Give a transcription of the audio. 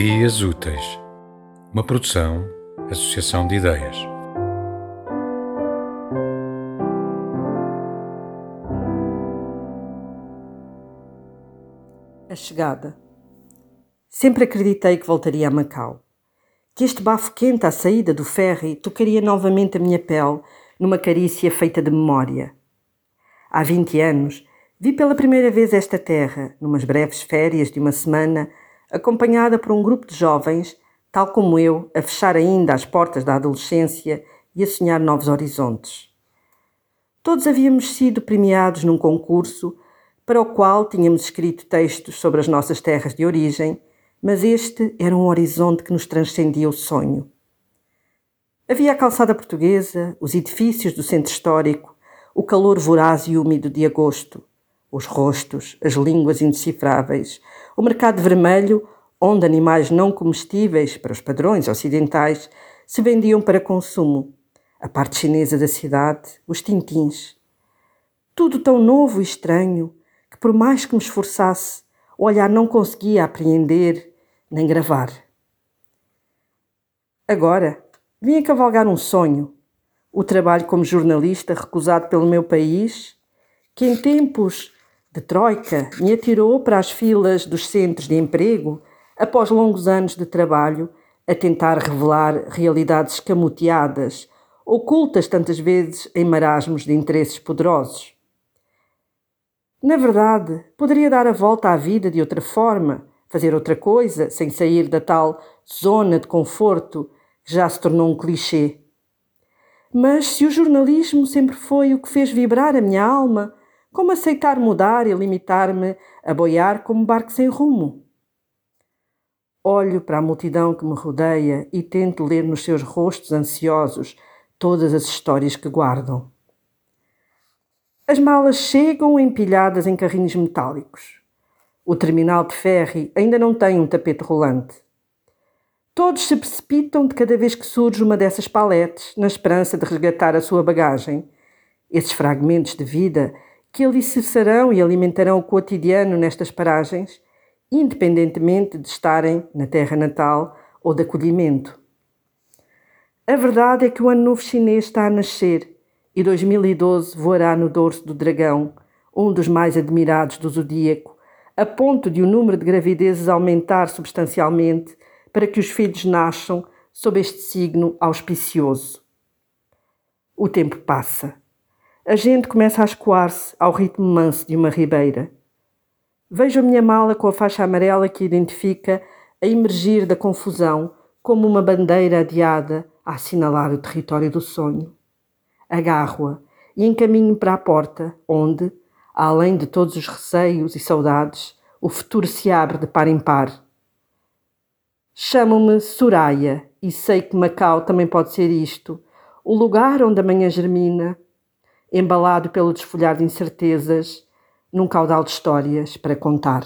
Ideias Úteis, uma produção, associação de ideias. A chegada. Sempre acreditei que voltaria a Macau. Que este bafo quente à saída do ferry tocaria novamente a minha pele numa carícia feita de memória. Há 20 anos, vi pela primeira vez esta terra, numas breves férias de uma semana, acompanhada por um grupo de jovens, tal como eu, a fechar ainda as portas da adolescência e a sonhar novos horizontes. Todos havíamos sido premiados num concurso para o qual tínhamos escrito textos sobre as nossas terras de origem, mas este era um horizonte que nos transcendia o sonho. Havia a calçada portuguesa, os edifícios do centro histórico, o calor voraz e úmido de agosto, os rostos, as línguas indecifráveis, o mercado vermelho, onde animais não comestíveis, para os padrões ocidentais, se vendiam para consumo, a parte chinesa da cidade, os tintins. Tudo tão novo e estranho que, por mais que me esforçasse, o olhar não conseguia apreender nem gravar. Agora, vim a cavalgar um sonho, o trabalho como jornalista recusado pelo meu país, que em tempos de Troika me atirou para as filas dos centros de emprego após longos anos de trabalho a tentar revelar realidades escamoteadas, ocultas tantas vezes em marasmos de interesses poderosos. Na verdade, poderia dar a volta à vida de outra forma, fazer outra coisa, sem sair da tal zona de conforto que já se tornou um clichê. Mas se o jornalismo sempre foi o que fez vibrar a minha alma, como aceitar mudar e limitar-me a boiar como barco sem rumo? Olho para a multidão que me rodeia e tento ler nos seus rostos ansiosos todas as histórias que guardam. As malas chegam empilhadas em carrinhos metálicos. O terminal de ferry ainda não tem um tapete rolante. Todos se precipitam de cada vez que surge uma dessas paletes, na esperança de resgatar a sua bagagem. Esses fragmentos de vida que alicerçarão e alimentarão o cotidiano nestas paragens, independentemente de estarem na terra natal ou de acolhimento. A verdade é que o Ano Novo Chinês está a nascer e 2012 voará no dorso do dragão, um dos mais admirados do zodíaco, a ponto de o número de gravidezes aumentar substancialmente para que os filhos nasçam sob este signo auspicioso. O tempo passa a gente começa a escoar-se ao ritmo manso de uma ribeira. Vejo a minha mala com a faixa amarela que identifica a emergir da confusão como uma bandeira adiada a assinalar o território do sonho. Agarro-a e encaminho para a porta, onde, além de todos os receios e saudades, o futuro se abre de par em par. Chamo-me Soraya e sei que Macau também pode ser isto, o lugar onde a manhã germina, embalado pelo desfolhar de incertezas, num caudal de histórias para contar.